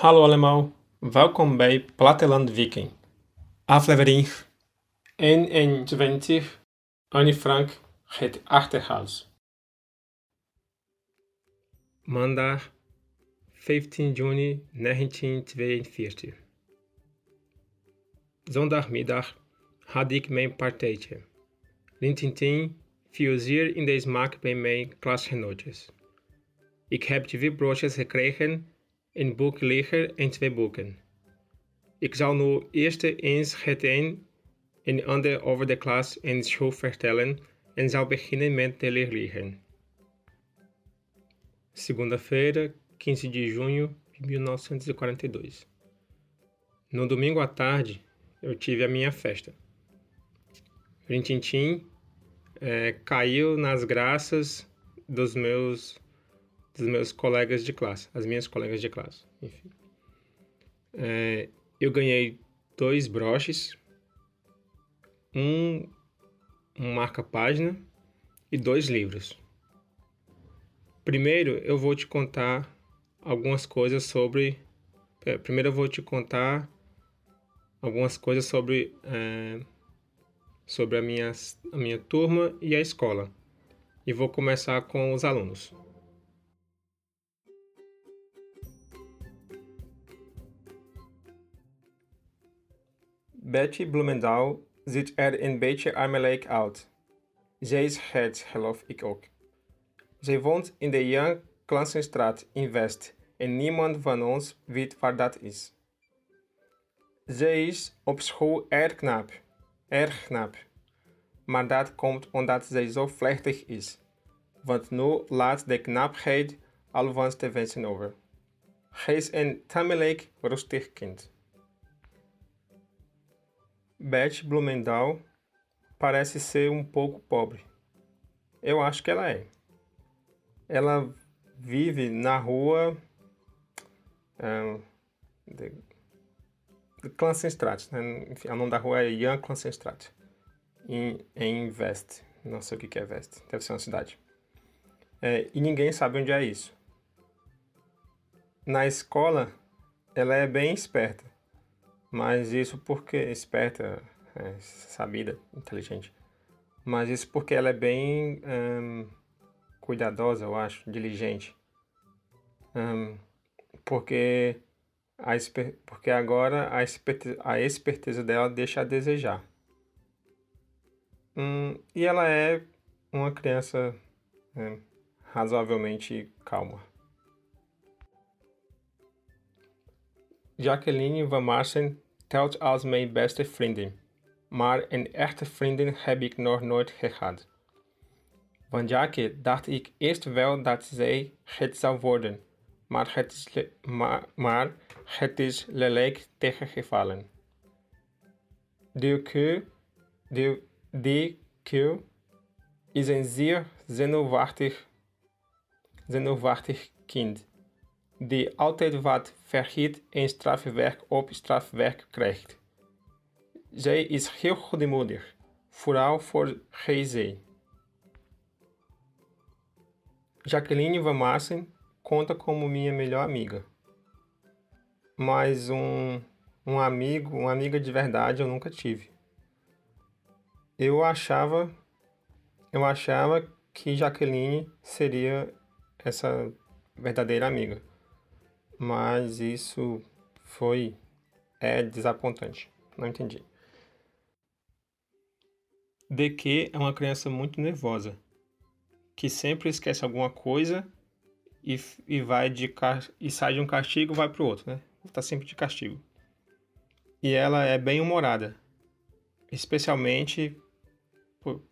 Hallo allemaal, welkom bij Platteland Viking. Aflevering 21, Anne Frank, het Achterhuis. Maandag 15 juni 1942. Zondagmiddag had ik mijn partijtje. Lintintin viel zeer in de smaak bij mijn klasgenootjes. Ik heb twee broodjes gekregen, een boek liggen en twee boeken. Ik zal nu eerst eens het een en ander over de klas en school vertellen en zal beginnen met de leerlingen. Segunda-feira, 15 de junho de 1942. No domingo à tarde, eu tive a minha festa. Rintintim é, caiu nas graças dos meus dos meus colegas de classe, as minhas colegas de classe, enfim. É, eu ganhei dois broches, um, um marca-página e dois livros. Primeiro, eu vou te contar algumas coisas sobre. É, primeiro, eu vou te contar algumas coisas sobre é, sobre a minha, a minha turma e a escola. E vou começar com os alunos. Betty Blumendaal ziet er een beetje armelijk uit. Zij is het, geloof ik ook. Zij woont in de Jan Klansenstraat in West en niemand van ons weet waar dat is. Zij is op school erg knap, erg knap. Maar dat komt omdat zij zo vlechtig is. Want nu laat de knapheid alvast te wensen over. Hij is een tamelijk rustig kind. Beth Blumendaal parece ser um pouco pobre. Eu acho que ela é. Ela vive na rua um, de, de Clansenstraat. Né? Enfim, o nome da rua é Jan Clansenstraat. Em, em Vest. Não sei o que é Vest. Deve ser uma cidade. É, e ninguém sabe onde é isso. Na escola, ela é bem esperta. Mas isso porque esperta, é, sabida, inteligente. Mas isso porque ela é bem cuidadosa, eu acho, diligente. Porque, a, porque agora a esperteza, a esperteza dela deixa a desejar. Hum, e ela é uma criança é, razoavelmente calma. Jacqueline van Marsen telt als mijn beste vriendin, maar een echte vriendin heb ik nog nooit gehad. Van Jackie dacht ik eerst wel dat zij het zou worden, maar het is, maar, het is lelijk tegengevallen. De Q, de, de is een zeer zenuwachtig, zenuwachtig kind die altijd wat vergiet en strafwerk op strafwerk krijgt. Zij is heel goedmoedig, vooral voor GZ. Jacqueline Van Massen conta como minha melhor amiga. Mas um, um amigo, uma amiga de verdade eu nunca tive. Eu achava, eu achava que Jaqueline seria essa verdadeira amiga mas isso foi é desapontante. Não entendi. Que é uma criança muito nervosa, que sempre esquece alguma coisa e, e vai de e sai de um castigo vai para o outro, né? Está sempre de castigo. E ela é bem humorada, especialmente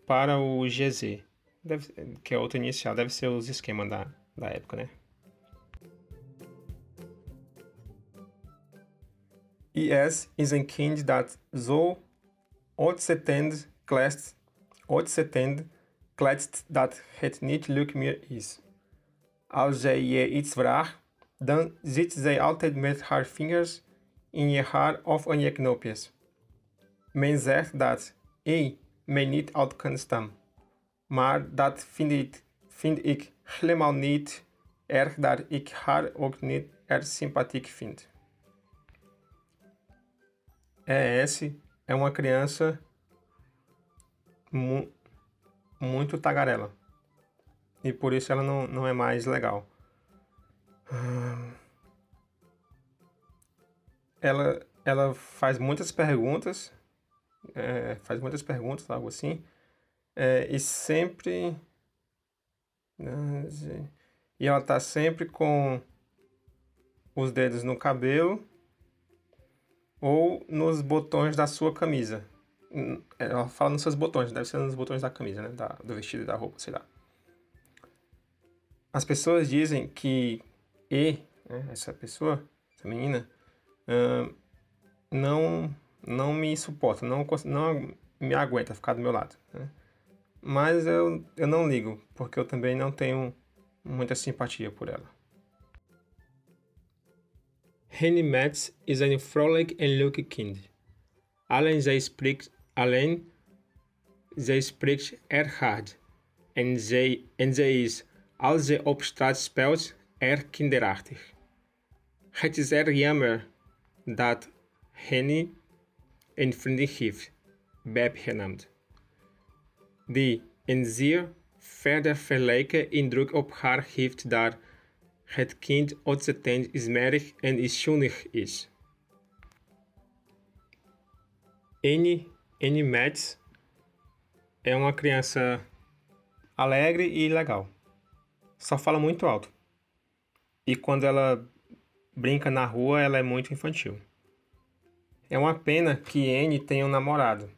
para o GZ, deve, que é outra inicial, deve ser os esquemas da, da época, né? IS is een kind dat zo ontzettend kletst, ontzettend kletst dat het niet leuk meer is. Als zij je iets vraagt, dan zit zij altijd met haar vingers in je haar of in je knopjes. Men zegt dat hij mij niet uit kan staan. Maar dat vind ik, vind ik helemaal niet erg dat ik haar ook niet erg sympathiek vind. ES é uma criança mu muito tagarela. E por isso ela não, não é mais legal. Ela, ela faz muitas perguntas, é, faz muitas perguntas, algo assim, é, e sempre. E ela tá sempre com os dedos no cabelo ou nos botões da sua camisa. Ela fala nos seus botões, deve ser nos botões da camisa, né? Da, do vestido e da roupa, sei lá. As pessoas dizem que E, né, essa pessoa, essa menina, uh, não, não me suporta, não, não me aguenta ficar do meu lado. Né? Mas eu, eu não ligo, porque eu também não tenho muita simpatia por ela. Henny Metz is een vrolijk en leuk kind. Alleen zij spreekt, alleen zij spreekt erg hard. En zij, en is, als ze op straat speelt, erg kinderachtig. Het is erg jammer dat Henny een vriendin heeft, Beb genaamd, die een zeer verder vergelijken indruk op haar heeft daar het kind ontzettend smerig en schuldig is. Annie, Annie Metz é uma criança alegre e legal. Só fala muito alto. E quando ela brinca na rua, ela é muito infantil. É uma pena que Annie tenha um namorado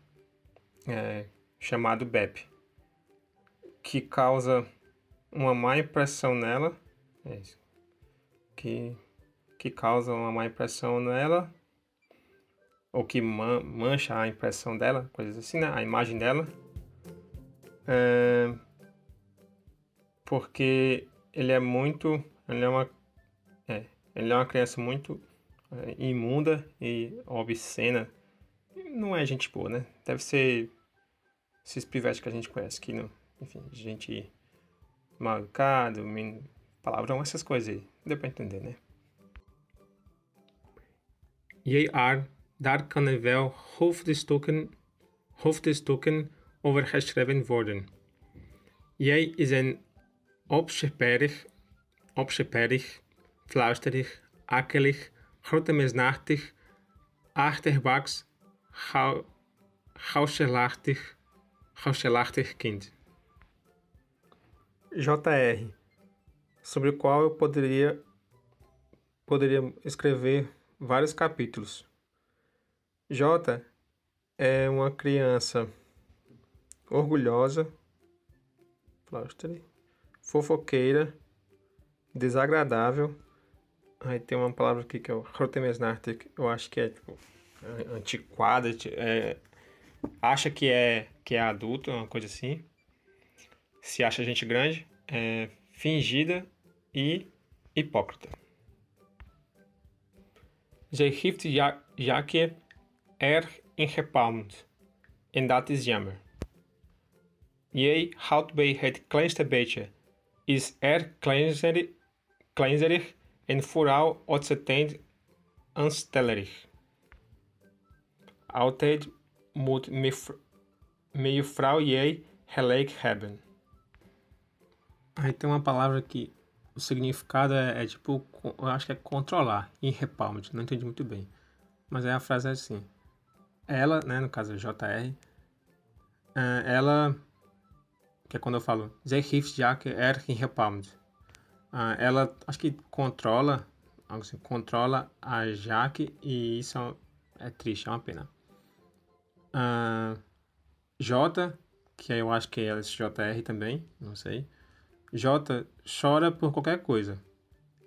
é, chamado Bep, que causa uma má impressão nela. É isso que, que causam uma má impressão nela, ou que man, mancha a impressão dela, coisas assim, né? A imagem dela. É, porque ele é muito. Ele é uma. É, ele é uma criança muito é, imunda e obscena. Não é gente boa, né? Deve ser esses pivetes que a gente conhece, que, não, enfim, gente mal palavrão, essas coisas aí. Deu pra entender, né? Jij er, daar kunnen wel hoofdstukken, hoofdstukken over geschreven worden. Jij is een opschepperig, opschepperig, fluisterig, akelig, grotemesnachtig, achterbaks, gauw, gauwselachtig, gauwselachtig kind. JR sobre o qual eu poderia, poderia escrever vários capítulos. J é uma criança orgulhosa, fofoqueira, desagradável. Aí tem uma palavra aqui que é o Rotemesnartic, eu acho que é tipo antiquada, é, acha que é que é adulto, uma coisa assim. Se acha gente grande, é fingida e hipócrita. Zij heeft ja Jaakje erg ingepalmd en dat is jammer. Jij houdt bij het kleinste beetje, is erg kleinzerig, kleinzerig en vooral ontzettend aanstellerig. Altijd moet mevrouw jij gelijk hebben. Aí tem uma palavra que o significado é, é tipo, eu acho que é controlar, irrepalmed, não entendi muito bem. Mas aí a frase é assim. Ela, né, no caso JR, é, ela, que é quando eu falo, Zij heeft Jack er irrepalmed. Ela, acho que controla, algo assim, controla a Jaque e isso é, é triste, é uma pena. J, que eu acho que é JR também, não sei. J chora por qualquer coisa.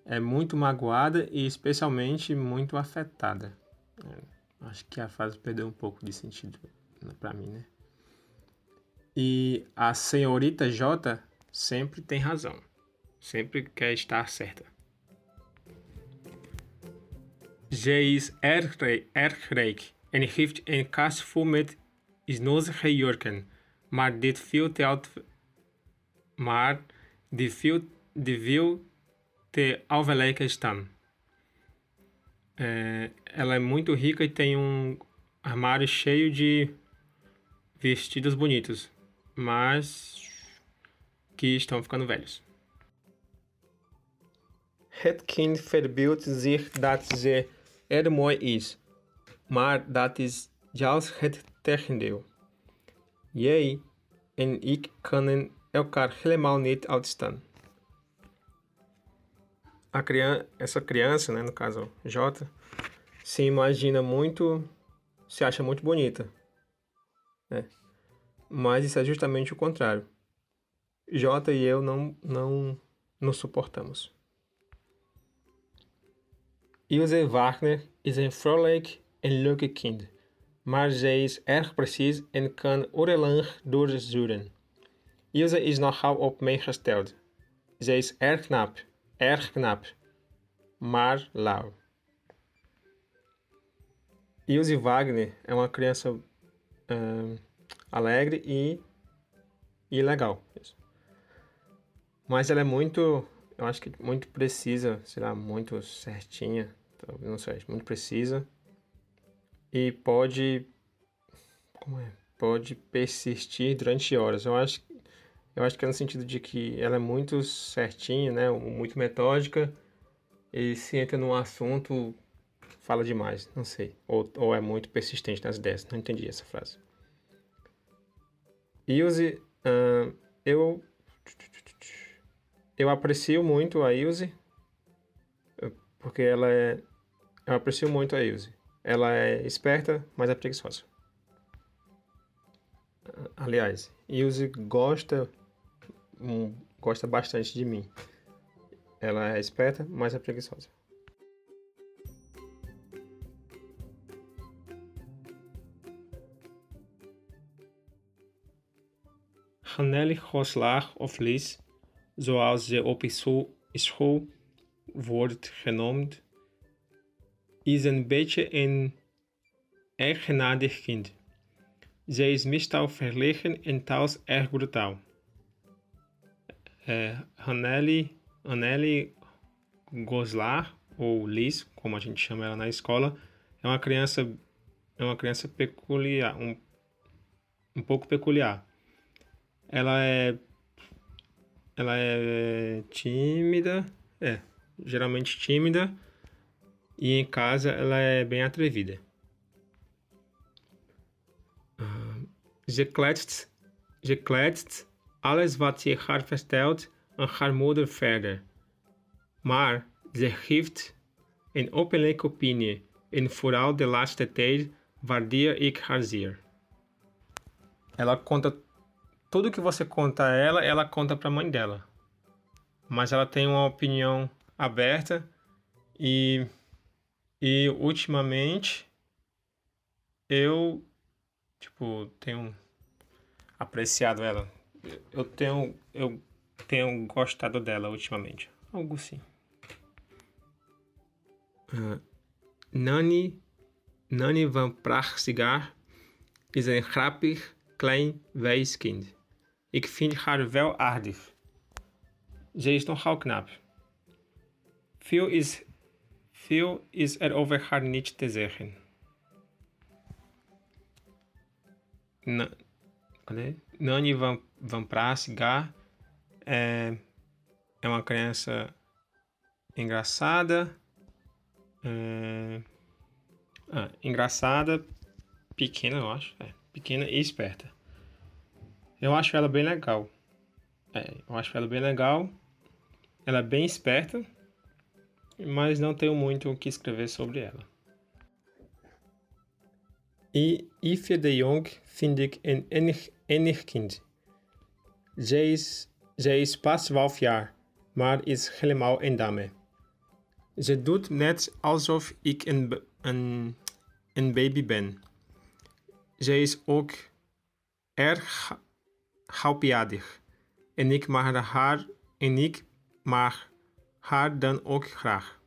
É muito magoada e especialmente muito afetada. É, acho que a frase perdeu um pouco de sentido para mim, né? E a senhorita J sempre tem razão. Sempre quer estar certa. Erg rijk en heeft een kast vol met snozige jurken, maar dit veel te maar deviam, deviam ter alveleica staan. É, ela é muito rica e tem um, armário cheio de vestidos bonitos, mas que estão ficando velhos. Het kind verbeeldt zich dat ze er mooi is, maar dat is juist het tegendeel. Jij en ik kunnen elkaar helemaal niet uitstaan. A criança, essa criança, né, no caso J, se imagina muito, se acha muito bonita, né? Mas isso é justamente o contrário. J e eu não não nos suportamos. Ilse Wagner is een vrolijk en leuke kind, maar zij is erg precies en kan urenlang doorzuren. Ilse is nogal op mij gesteld. Zij is erg knap, erg knap, maar lauw. Ilse Wagner é uma criança uh, alegre e, e legal. Mas ela é muito, eu acho que muito precisa, sei lá, muito certinha, não sei, muito precisa. E pode, como é? Pode persistir durante horas. Eu acho, eu acho que é no sentido de que ela é muito certinha, né? Muito metódica. E se entra num assunto, fala demais, não sei. Ou, ou é muito persistente nas ideias. Não entendi essa frase. Ilse, uh, eu eu aprecio muito a Ilse, porque ela é. Eu aprecio muito a Ilse. Ela é esperta, mas é preguiçosa. Aliás, Ilse gosta, gosta bastante de mim. Ela é esperta, mas é preguiçosa. Hanelle Roslaar of Lies zoals ze op school wordt genoemd, is een beetje een eigenaardig kind. Zij is meestal verlegen en thuis erg brutaal. É, Haneli Goslar, ou Liz, como a gente chama ela na escola, é uma criança, é uma criança peculiar, um, um pouco peculiar. Ela é ela é tímida, é, geralmente tímida, e em casa ela é bem atrevida. Ze kletst, ze kletst alles wat ze haar vertelt aan haar moeder verder. Maar ze geeft een openlijke opinie en vooral de laatste tijd waardeer ik haar zeer. Ela conta tudo que você conta a ela, ela conta para a mãe dela. Mas ela tem uma opinião aberta e e ultimamente eu tipo tenho apreciado ela. Eu tenho eu tenho gostado dela ultimamente. Algo assim. Uh, Nani Nani van Prachsigar is een grappig klein wijskind. Ik vind haar wel aardig. Ze is nogal knap. Veel is, veel is er over haar niet te zeggen. Na, Nani Van, Van Pracigar é, é uma criança engraçada. É, ah, engraçada, pequena, eu acho. É, pequena e esperta. Eu acho ela bem legal. É, eu acho ela bem legal. Ela é bem esperta, mas não tenho muito o que escrever sobre ela. Ifje de Jong vind ik een enig, enig kind. Zij is, is pas 12 jaar, maar is helemaal een dame. Ze doet net alsof ik een, een, een baby ben. Zij is ook erg halfjarig. En ik mag haar en ik mag haar dan ook graag.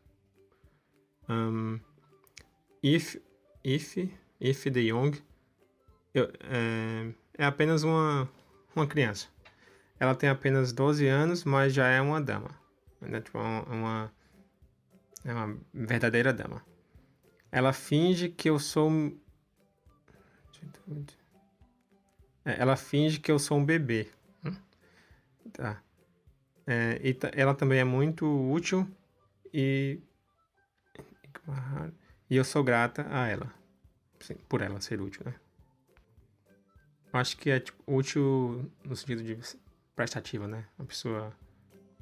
Um, if, if, if de Jong eu, é, é apenas uma, uma criança. Ela tem apenas 12 anos, mas já é uma dama. Né? Tipo, uma, é uma verdadeira dama. Ela finge que eu sou É, ela finge que eu sou um bebê. Hum? Tá. É, e ela também é muito útil e. E eu sou grata a ela. Sim, por ela ser útil, né? Acho que é tipo, útil no sentido de prestativa, né? Uma pessoa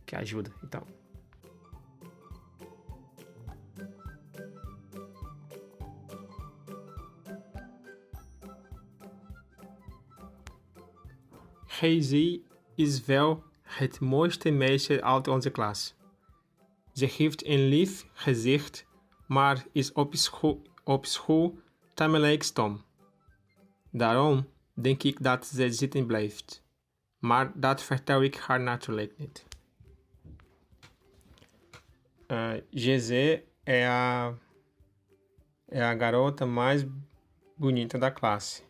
que ajuda e tal. Hij is wel het mooiste meisje uit onze klas. Ze heeft een lief gezicht, maar is op school tamelijk stom. Daarom denk ik dat ze zitten blijft. Maar dat vertel ik haar natuurlijk niet. Uh, GZ é a, é a garota mais bonita da classe.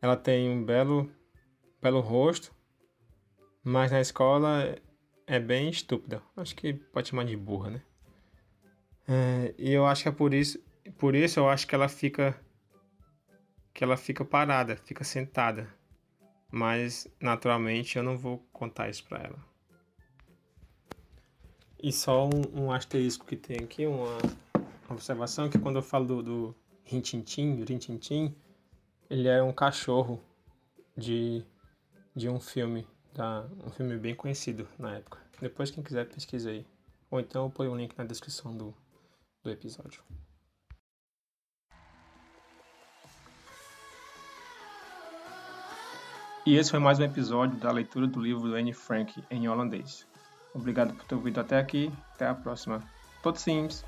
Ela tem um belo, belo rosto, mas na escola é bem estúpida. Acho que pode chamar de burra, né? É, e eu acho que é por isso, por isso eu acho que ela fica que ela fica parada, fica sentada. Mas naturalmente eu não vou contar isso para ela. E só um, um, asterisco que tem aqui, uma observação que quando eu falo do, do Rintintim, ele é um cachorro de, de um filme, da, um filme bem conhecido na época. Depois quem quiser pesquisa aí. Ou então eu ponho o um link na descrição do, do episódio. E esse foi mais um episódio da leitura do livro do Anne Frank em holandês. Obrigado por ter ouvido até aqui. Até a próxima. Tot ziens!